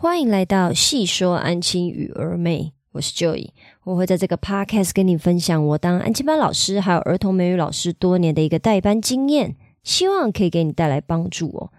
欢迎来到细说安亲与儿妹，我是 Joy，我会在这个 podcast 跟你分享我当安亲班老师还有儿童美语老师多年的一个代班经验，希望可以给你带来帮助哦。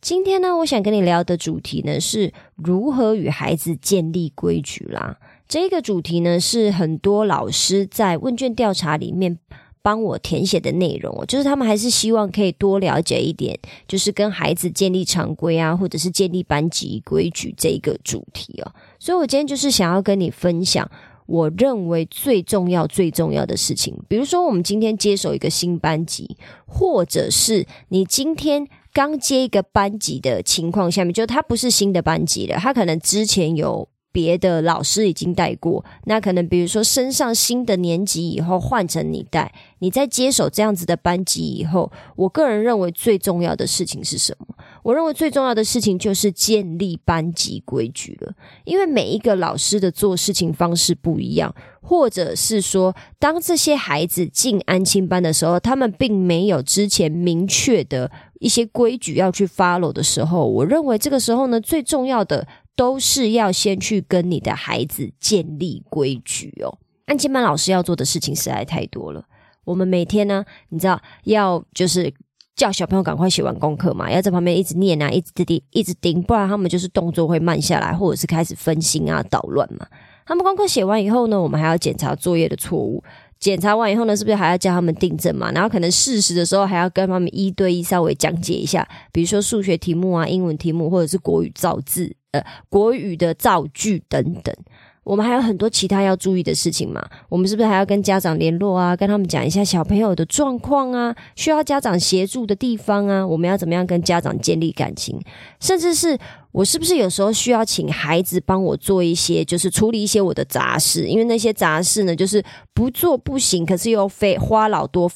今天呢，我想跟你聊的主题呢是如何与孩子建立规矩啦。这个主题呢是很多老师在问卷调查里面。帮我填写的内容哦，就是他们还是希望可以多了解一点，就是跟孩子建立常规啊，或者是建立班级规矩这一个主题哦。所以我今天就是想要跟你分享，我认为最重要、最重要的事情。比如说，我们今天接手一个新班级，或者是你今天刚接一个班级的情况下面，就他不是新的班级了，他可能之前有。别的老师已经带过，那可能比如说升上新的年级以后换成你带，你在接手这样子的班级以后，我个人认为最重要的事情是什么？我认为最重要的事情就是建立班级规矩了，因为每一个老师的做事情方式不一样，或者是说，当这些孩子进安亲班的时候，他们并没有之前明确的一些规矩要去 follow 的时候，我认为这个时候呢，最重要的。都是要先去跟你的孩子建立规矩哦。安亲班老师要做的事情实在太多了。我们每天呢，你知道要就是叫小朋友赶快写完功课嘛，要在旁边一直念啊，一直盯，一直盯，不然他们就是动作会慢下来，或者是开始分心啊、捣乱嘛。他们功课写完以后呢，我们还要检查作业的错误。检查完以后呢，是不是还要教他们订正嘛？然后可能事实的时候还要跟他们一对一稍微讲解一下，比如说数学题目啊、英文题目，或者是国语造字。呃，国语的造句等等，我们还有很多其他要注意的事情嘛？我们是不是还要跟家长联络啊？跟他们讲一下小朋友的状况啊，需要家长协助的地方啊？我们要怎么样跟家长建立感情？甚至是我是不是有时候需要请孩子帮我做一些，就是处理一些我的杂事？因为那些杂事呢，就是不做不行，可是又费花老多。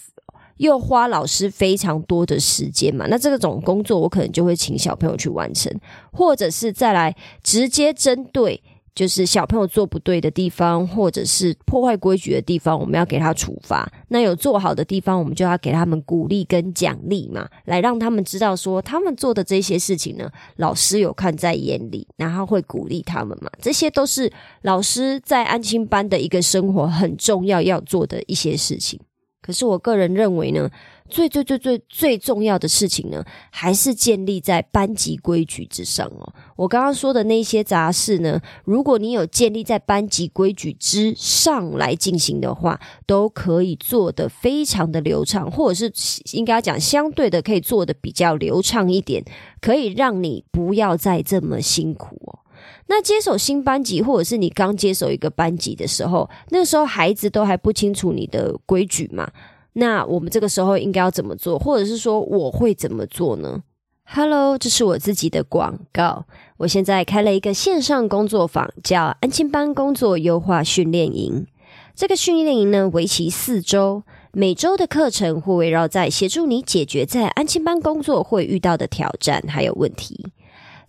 又花老师非常多的时间嘛，那这种工作我可能就会请小朋友去完成，或者是再来直接针对就是小朋友做不对的地方，或者是破坏规矩的地方，我们要给他处罚。那有做好的地方，我们就要给他们鼓励跟奖励嘛，来让他们知道说他们做的这些事情呢，老师有看在眼里，然后会鼓励他们嘛。这些都是老师在安亲班的一个生活很重要要做的一些事情。可是我个人认为呢，最最最最最重要的事情呢，还是建立在班级规矩之上哦。我刚刚说的那些杂事呢，如果你有建立在班级规矩之上来进行的话，都可以做得非常的流畅，或者是应该讲相对的可以做的比较流畅一点，可以让你不要再这么辛苦哦。那接手新班级，或者是你刚接手一个班级的时候，那时候孩子都还不清楚你的规矩嘛？那我们这个时候应该要怎么做，或者是说我会怎么做呢？Hello，这是我自己的广告。我现在开了一个线上工作坊，叫安亲班工作优化训练营。这个训练营呢，为期四周，每周的课程会围绕在协助你解决在安亲班工作会遇到的挑战还有问题。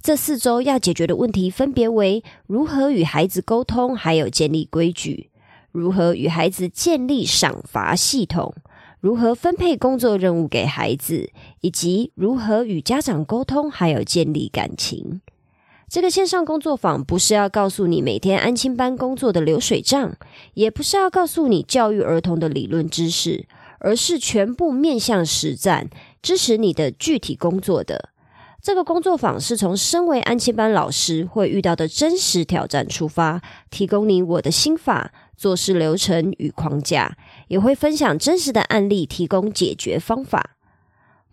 这四周要解决的问题分别为：如何与孩子沟通，还有建立规矩；如何与孩子建立赏罚系统；如何分配工作任务给孩子；以及如何与家长沟通，还有建立感情。这个线上工作坊不是要告诉你每天安亲班工作的流水账，也不是要告诉你教育儿童的理论知识，而是全部面向实战，支持你的具体工作的。这个工作坊是从身为安亲班老师会遇到的真实挑战出发，提供你我的心法、做事流程与框架，也会分享真实的案例，提供解决方法。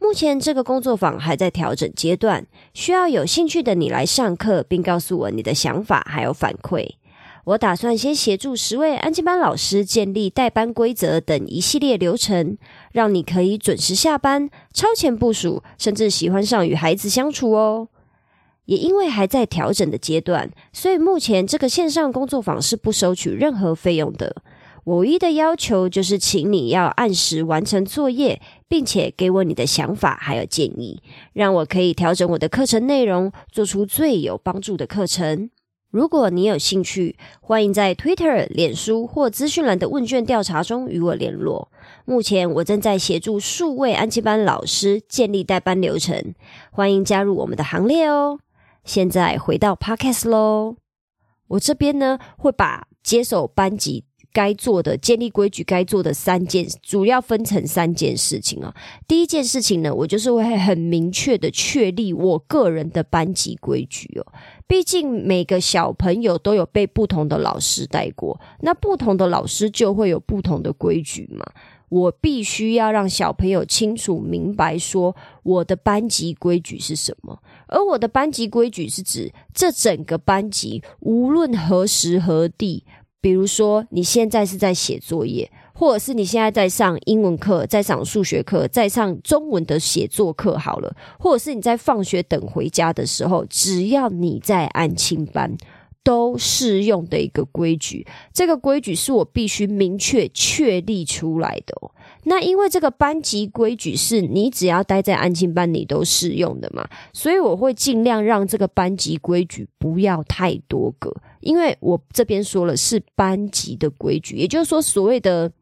目前这个工作坊还在调整阶段，需要有兴趣的你来上课，并告诉我你的想法还有反馈。我打算先协助十位安静班老师建立代班规则等一系列流程，让你可以准时下班、超前部署，甚至喜欢上与孩子相处哦。也因为还在调整的阶段，所以目前这个线上工作坊是不收取任何费用的。我唯一的要求就是，请你要按时完成作业，并且给我你的想法还有建议，让我可以调整我的课程内容，做出最有帮助的课程。如果你有兴趣，欢迎在 Twitter、脸书或资讯栏的问卷调查中与我联络。目前我正在协助数位安亲班老师建立代班流程，欢迎加入我们的行列哦。现在回到 podcast 喽。我这边呢，会把接手班级该做的、建立规矩该做的三件，主要分成三件事情啊。第一件事情呢，我就是会很明确的确立我个人的班级规矩哦。毕竟每个小朋友都有被不同的老师带过，那不同的老师就会有不同的规矩嘛。我必须要让小朋友清楚明白，说我的班级规矩是什么。而我的班级规矩是指这整个班级无论何时何地，比如说你现在是在写作业，或者是你现在在上英文课、在上数学课、在上中文的写作课，好了，或者是你在放学等回家的时候，只要你在安亲班。都适用的一个规矩，这个规矩是我必须明确确立出来的。那因为这个班级规矩是你只要待在安静班，你都适用的嘛，所以我会尽量让这个班级规矩不要太多个，因为我这边说了是班级的规矩，也就是说所谓的。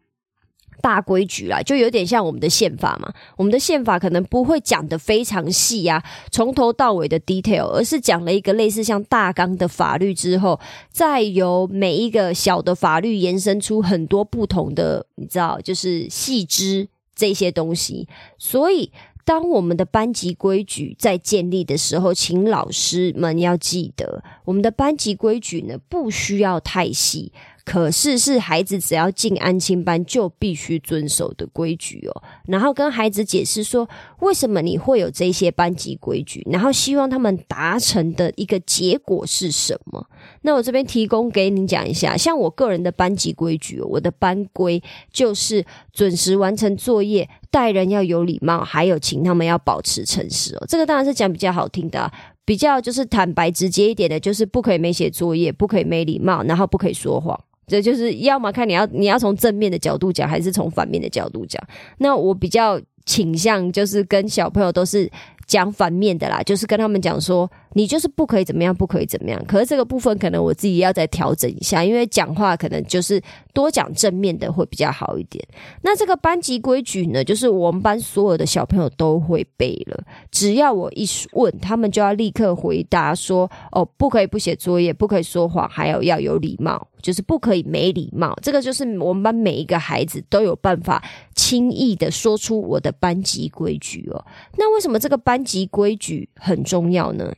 大规矩啦，就有点像我们的宪法嘛。我们的宪法可能不会讲的非常细呀，从头到尾的 detail，而是讲了一个类似像大纲的法律之后，再由每一个小的法律延伸出很多不同的，你知道，就是细枝这些东西。所以，当我们的班级规矩在建立的时候，请老师们要记得，我们的班级规矩呢，不需要太细。可是是孩子只要进安亲班就必须遵守的规矩哦，然后跟孩子解释说为什么你会有这些班级规矩，然后希望他们达成的一个结果是什么？那我这边提供给你讲一下，像我个人的班级规矩，我的班规就是准时完成作业，待人要有礼貌，还有请他们要保持诚实哦。这个当然是讲比较好听的，比较就是坦白直接一点的，就是不可以没写作业，不可以没礼貌，然后不可以说谎。这就是要么看你要你要从正面的角度讲，还是从反面的角度讲。那我比较倾向就是跟小朋友都是讲反面的啦，就是跟他们讲说。你就是不可以怎么样，不可以怎么样。可是这个部分可能我自己要再调整一下，因为讲话可能就是多讲正面的会比较好一点。那这个班级规矩呢，就是我们班所有的小朋友都会背了，只要我一问，他们就要立刻回答说：“哦，不可以不写作业，不可以说谎，还有要有礼貌，就是不可以没礼貌。”这个就是我们班每一个孩子都有办法轻易的说出我的班级规矩哦。那为什么这个班级规矩很重要呢？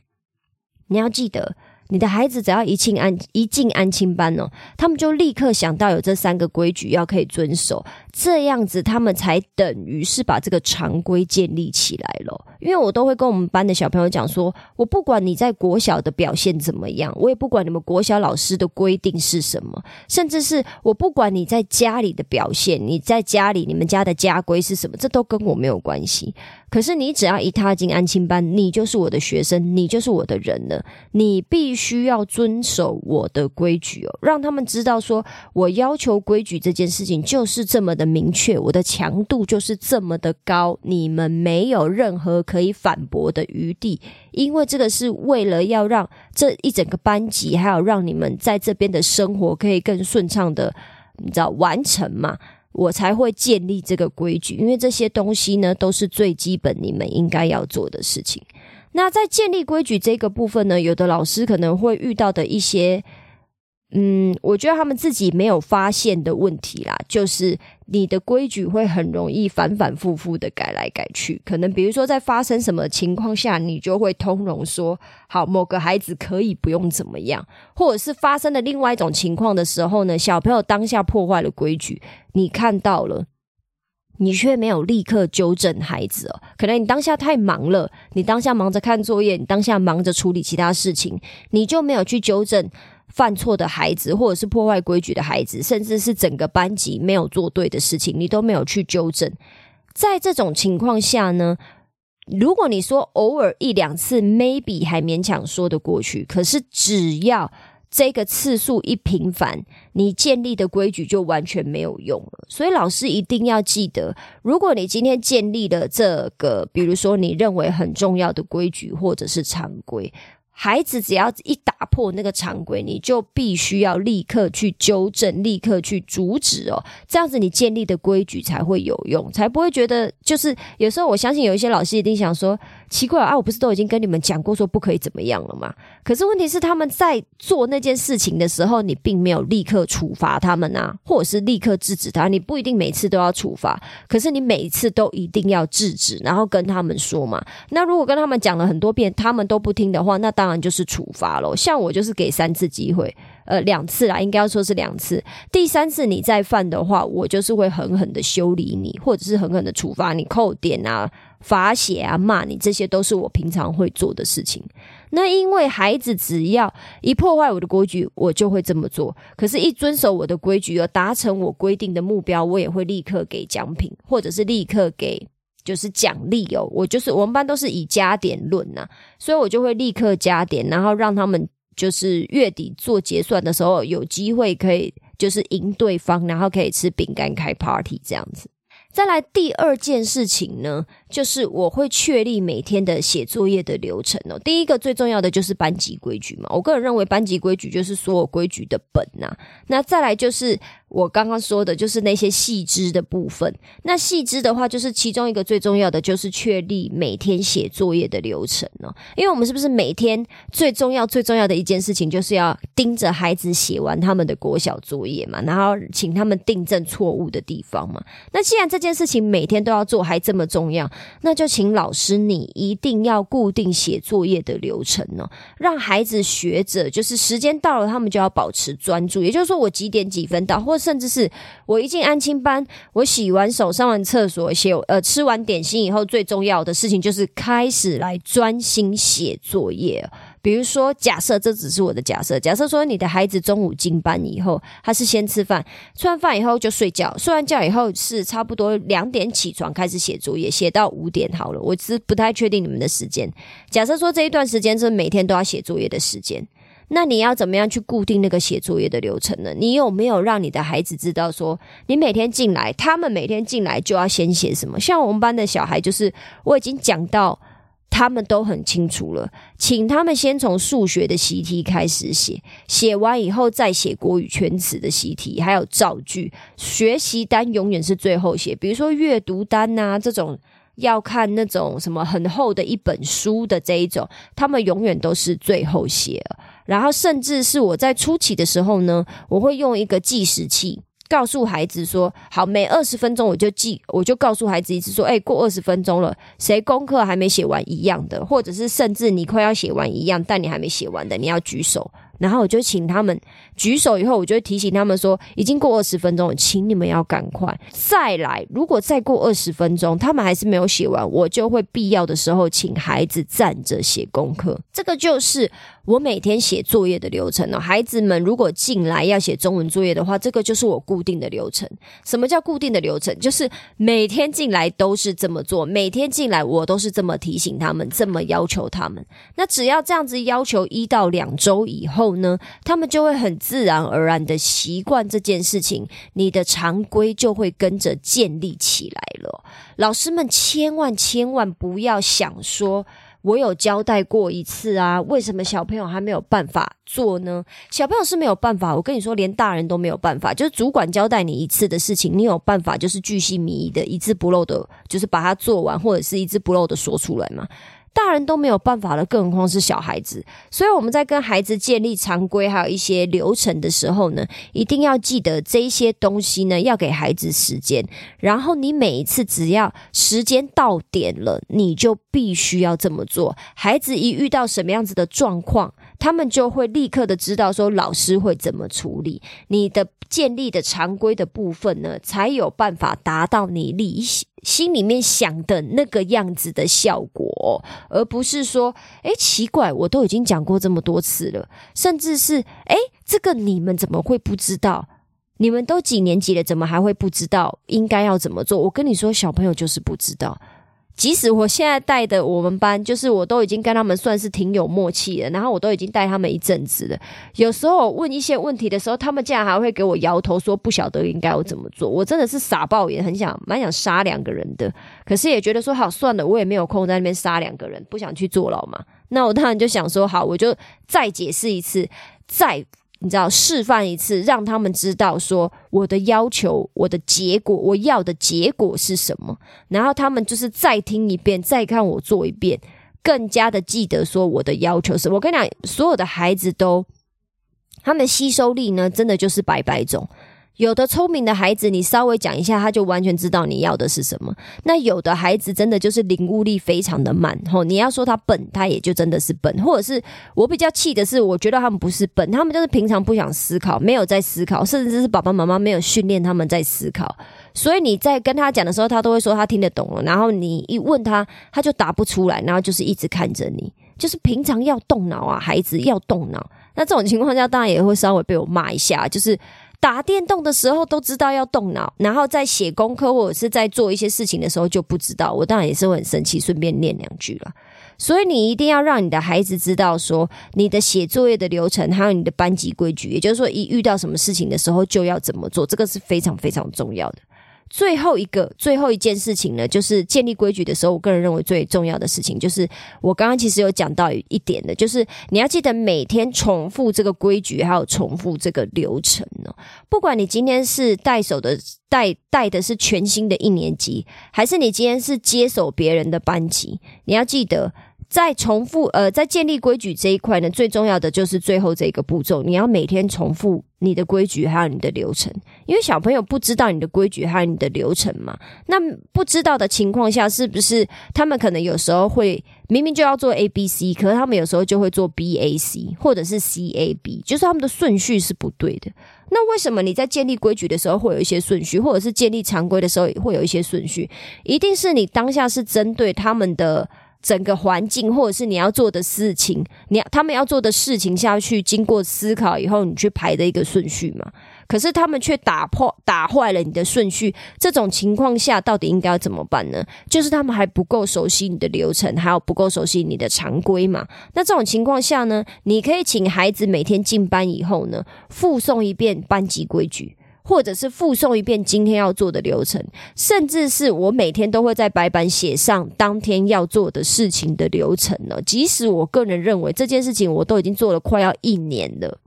你要记得。你的孩子只要一进安一进安亲班哦，他们就立刻想到有这三个规矩要可以遵守，这样子他们才等于是把这个常规建立起来了。因为我都会跟我们班的小朋友讲说，我不管你在国小的表现怎么样，我也不管你们国小老师的规定是什么，甚至是我不管你在家里的表现，你在家里你们家的家规是什么，这都跟我没有关系。可是你只要一踏进安亲班，你就是我的学生，你就是我的人了，你必须。要遵守我的规矩哦，让他们知道说我要求规矩这件事情就是这么明确，我的强度就是这么的高，你们没有任何可以反驳的余地，因为这个是为了要让这一整个班级，还有让你们在这边的生活可以更顺畅的，你知道完成嘛，我才会建立这个规矩，因为这些东西呢都是最基本你们应该要做的事情。那在建立规矩这个部分呢，有的老师可能会遇到的一些，嗯，我觉得他们自己没有发现的问题啦，就是你的规矩会很容易反反复复的改来改去。可能比如说在发生什么情况下，你就会通融说，好，某个孩子可以不用怎么样，或者是发生了另外一种情况的时候呢，小朋友当下破坏了规矩，你看到了。你却没有立刻纠正孩子哦，可能你当下太忙了，你当下忙着看作业，你当下忙着处理其他事情，你就没有去纠正犯错的孩子，或者是破坏规矩的孩子，甚至是整个班级没有做对的事情，你都没有去纠正。在这种情况下呢，如果你说偶尔一两次，maybe 还勉强说得过去，可是只要。这个次数一频繁，你建立的规矩就完全没有用了。所以老师一定要记得，如果你今天建立了这个，比如说你认为很重要的规矩或者是常规，孩子只要一打破那个常规，你就必须要立刻去纠正，立刻去阻止哦。这样子你建立的规矩才会有用，才不会觉得就是有时候我相信有一些老师一定想说奇怪啊，我不是都已经跟你们讲过说不可以怎么样了吗？可是问题是他们在做那件事情的时候，你并没有立刻处罚他们啊，或者是立刻制止他。你不一定每次都要处罚，可是你每一次都一定要制止，然后跟他们说嘛。那如果跟他们讲了很多遍，他们都不听的话，那当然就是处罚喽。像我就是给三次机会，呃，两次啦，应该要说是两次。第三次你再犯的话，我就是会狠狠的修理你，或者是狠狠的处罚你，扣点啊、罚写啊、骂你，这些都是我平常会做的事情。那因为孩子只要一破坏我的规矩，我就会这么做。可是，一遵守我的规矩而达成我规定的目标，我也会立刻给奖品，或者是立刻给。就是奖励哦，我就是我们班都是以加点论呐，所以我就会立刻加点，然后让他们就是月底做结算的时候有机会可以就是赢对方，然后可以吃饼干开 party 这样子。再来第二件事情呢，就是我会确立每天的写作业的流程哦。第一个最重要的就是班级规矩嘛，我个人认为班级规矩就是所有规矩的本呐。那再来就是。我刚刚说的就是那些细枝的部分。那细枝的话，就是其中一个最重要的，就是确立每天写作业的流程哦。因为我们是不是每天最重要、最重要的一件事情，就是要盯着孩子写完他们的国小作业嘛，然后请他们订正错误的地方嘛。那既然这件事情每天都要做，还这么重要，那就请老师你一定要固定写作业的流程哦，让孩子学着，就是时间到了，他们就要保持专注。也就是说，我几点几分到，或甚至是我一进安亲班，我洗完手、上完厕所、写呃吃完点心以后，最重要的事情就是开始来专心写作业。比如说，假设这只是我的假设，假设说你的孩子中午进班以后，他是先吃饭，吃完饭以后就睡觉，睡完觉以后是差不多两点起床开始写作业，写到五点好了。我是不太确定你们的时间。假设说这一段时间是每天都要写作业的时间。那你要怎么样去固定那个写作业的流程呢？你有没有让你的孩子知道说，你每天进来，他们每天进来就要先写什么？像我们班的小孩，就是我已经讲到，他们都很清楚了，请他们先从数学的习题开始写，写完以后再写国语全词的习题，还有造句。学习单永远是最后写，比如说阅读单呐这种。要看那种什么很厚的一本书的这一种，他们永远都是最后写。然后甚至是我在初期的时候呢，我会用一个计时器，告诉孩子说：好，每二十分钟我就记，我就告诉孩子一次说：哎，过二十分钟了，谁功课还没写完一样的，或者是甚至你快要写完一样，但你还没写完的，你要举手。然后我就请他们举手，以后我就会提醒他们说，已经过二十分钟，请你们要赶快再来。如果再过二十分钟，他们还是没有写完，我就会必要的时候请孩子站着写功课。这个就是我每天写作业的流程了。孩子们如果进来要写中文作业的话，这个就是我固定的流程。什么叫固定的流程？就是每天进来都是这么做，每天进来我都是这么提醒他们，这么要求他们。那只要这样子要求一到两周以后。呢，他们就会很自然而然的习惯这件事情，你的常规就会跟着建立起来了。老师们千万千万不要想说，我有交代过一次啊，为什么小朋友还没有办法做呢？小朋友是没有办法，我跟你说，连大人都没有办法。就是主管交代你一次的事情，你有办法就是巨细靡遗的一字不漏的，就是把它做完，或者是一字不漏的说出来吗？大人都没有办法了，更何况是小孩子。所以我们在跟孩子建立常规还有一些流程的时候呢，一定要记得这些东西呢，要给孩子时间。然后你每一次只要时间到点了，你就必须要这么做。孩子一遇到什么样子的状况，他们就会立刻的知道说老师会怎么处理。你的建立的常规的部分呢，才有办法达到你理想。心里面想的那个样子的效果，而不是说，哎，奇怪，我都已经讲过这么多次了，甚至是，哎，这个你们怎么会不知道？你们都几年级了，怎么还会不知道应该要怎么做？我跟你说，小朋友就是不知道。即使我现在带的我们班，就是我都已经跟他们算是挺有默契了，然后我都已经带他们一阵子了。有时候问一些问题的时候，他们竟然还会给我摇头，说不晓得应该要怎么做。我真的是傻爆眼，很想蛮想杀两个人的，可是也觉得说好算了，我也没有空在那边杀两个人，不想去坐牢嘛。那我当然就想说，好，我就再解释一次，再你知道示范一次，让他们知道说我的要求、我的结果、我要的结果是什么。然后他们就是再听一遍，再看我做一遍，更加的记得说我的要求是。我跟你讲，所有的孩子都，他们吸收力呢，真的就是百百种。有的聪明的孩子，你稍微讲一下，他就完全知道你要的是什么。那有的孩子真的就是领悟力非常的慢，吼！你要说他笨，他也就真的是笨。或者是我比较气的是，我觉得他们不是笨，他们就是平常不想思考，没有在思考，甚至是爸爸妈妈没有训练他们在思考。所以你在跟他讲的时候，他都会说他听得懂了。然后你一问他，他就答不出来，然后就是一直看着你。就是平常要动脑啊，孩子要动脑。那这种情况下，当然也会稍微被我骂一下，就是。打电动的时候都知道要动脑，然后在写功课或者是在做一些事情的时候就不知道。我当然也是会很生气，顺便念两句了。所以你一定要让你的孩子知道，说你的写作业的流程，还有你的班级规矩，也就是说，一遇到什么事情的时候就要怎么做，这个是非常非常重要的。最后一个最后一件事情呢，就是建立规矩的时候，我个人认为最重要的事情，就是我刚刚其实有讲到一点的，就是你要记得每天重复这个规矩，还有重复这个流程哦。不管你今天是带手的带带的是全新的一年级，还是你今天是接手别人的班级，你要记得。在重复呃，在建立规矩这一块呢，最重要的就是最后这个步骤，你要每天重复你的规矩还有你的流程，因为小朋友不知道你的规矩还有你的流程嘛。那不知道的情况下，是不是他们可能有时候会明明就要做 A B C，可是他们有时候就会做 B A C 或者是 C A B，就是他们的顺序是不对的。那为什么你在建立规矩的时候会有一些顺序，或者是建立常规的时候会有一些顺序？一定是你当下是针对他们的。整个环境，或者是你要做的事情，你要他们要做的事情下去，经过思考以后，你去排的一个顺序嘛。可是他们却打破、打坏了你的顺序。这种情况下，到底应该要怎么办呢？就是他们还不够熟悉你的流程，还有不够熟悉你的常规嘛。那这种情况下呢，你可以请孩子每天进班以后呢，复诵一遍班级规矩。或者是复诵一遍今天要做的流程，甚至是我每天都会在白板写上当天要做的事情的流程呢。即使我个人认为这件事情我都已经做了快要一年了，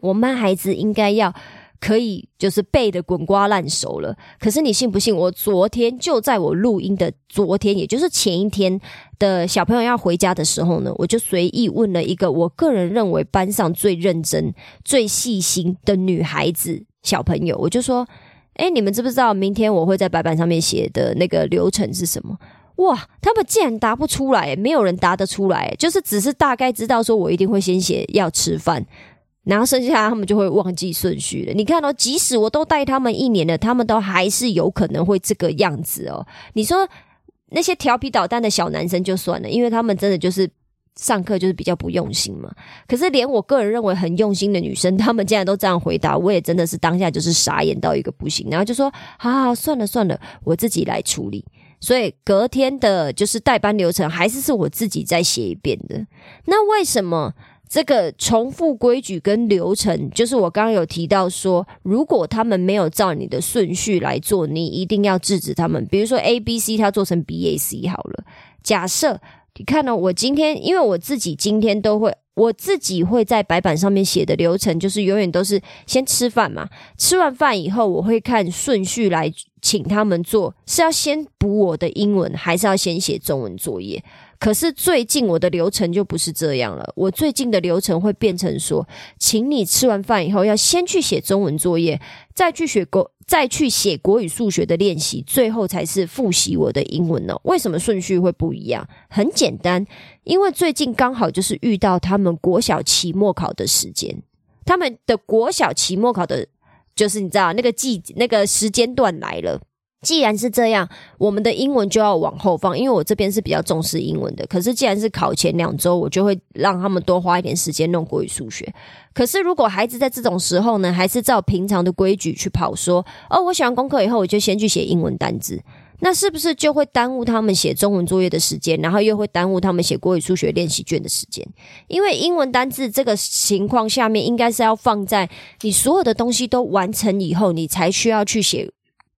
我们孩子应该要可以就是背的滚瓜烂熟了。可是你信不信？我昨天就在我录音的昨天，也就是前一天的小朋友要回家的时候呢，我就随意问了一个我个人认为班上最认真、最细心的女孩子。小朋友，我就说，哎，你们知不知道明天我会在白板上面写的那个流程是什么？哇，他们竟然答不出来，没有人答得出来，就是只是大概知道说我一定会先写要吃饭，然后剩下他们就会忘记顺序了。你看哦，即使我都带他们一年了，他们都还是有可能会这个样子哦。你说那些调皮捣蛋的小男生就算了，因为他们真的就是。上课就是比较不用心嘛，可是连我个人认为很用心的女生，她们竟然都这样回答，我也真的是当下就是傻眼到一个不行，然后就说：“好好算了算了，我自己来处理。”所以隔天的就是代班流程还是是我自己再写一遍的。那为什么这个重复规矩跟流程，就是我刚刚有提到说，如果他们没有照你的顺序来做，你一定要制止他们。比如说 A B C，他做成 B A C 好了，假设。你看呢？我今天因为我自己今天都会，我自己会在白板上面写的流程，就是永远都是先吃饭嘛。吃完饭以后，我会看顺序来请他们做，是要先补我的英文，还是要先写中文作业？可是最近我的流程就不是这样了，我最近的流程会变成说，请你吃完饭以后要先去写中文作业，再去学国，再去写国语、数学的练习，最后才是复习我的英文呢。为什么顺序会不一样？很简单，因为最近刚好就是遇到他们国小期末考的时间，他们的国小期末考的，就是你知道那个季那个时间段来了。既然是这样，我们的英文就要往后放，因为我这边是比较重视英文的。可是既然是考前两周，我就会让他们多花一点时间弄国语、数学。可是如果孩子在这种时候呢，还是照平常的规矩去跑，说哦，我写完功课以后，我就先去写英文单字，那是不是就会耽误他们写中文作业的时间，然后又会耽误他们写国语、数学练习卷的时间？因为英文单字这个情况下面，应该是要放在你所有的东西都完成以后，你才需要去写。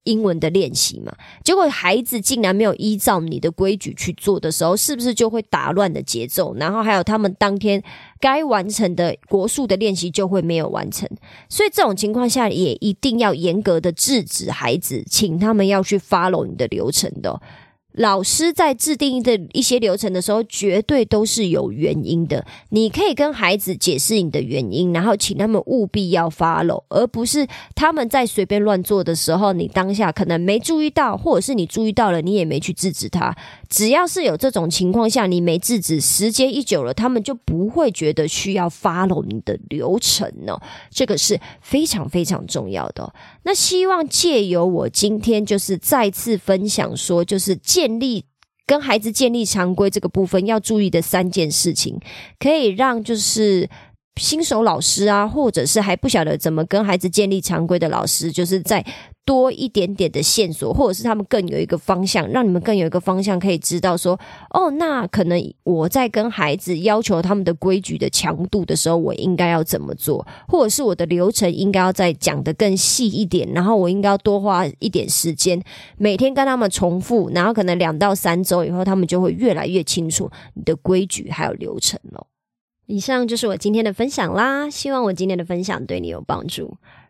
英文的练习嘛，结果孩子竟然没有依照你的规矩去做的时候，是不是就会打乱的节奏？然后还有他们当天该完成的国术的练习就会没有完成，所以这种情况下也一定要严格的制止孩子，请他们要去 follow 你的流程的。老师在制定的一些流程的时候，绝对都是有原因的。你可以跟孩子解释你的原因，然后请他们务必要 follow，而不是他们在随便乱做的时候，你当下可能没注意到，或者是你注意到了，你也没去制止他。只要是有这种情况下，你没制止，时间一久了，他们就不会觉得需要 follow 你的流程呢。这个是非常非常重要的。那希望借由我今天就是再次分享说，就是借建立跟孩子建立常规这个部分要注意的三件事情，可以让就是新手老师啊，或者是还不晓得怎么跟孩子建立常规的老师，就是在。多一点点的线索，或者是他们更有一个方向，让你们更有一个方向可以知道说，哦，那可能我在跟孩子要求他们的规矩的强度的时候，我应该要怎么做，或者是我的流程应该要再讲的更细一点，然后我应该要多花一点时间，每天跟他们重复，然后可能两到三周以后，他们就会越来越清楚你的规矩还有流程了。以上就是我今天的分享啦，希望我今天的分享对你有帮助。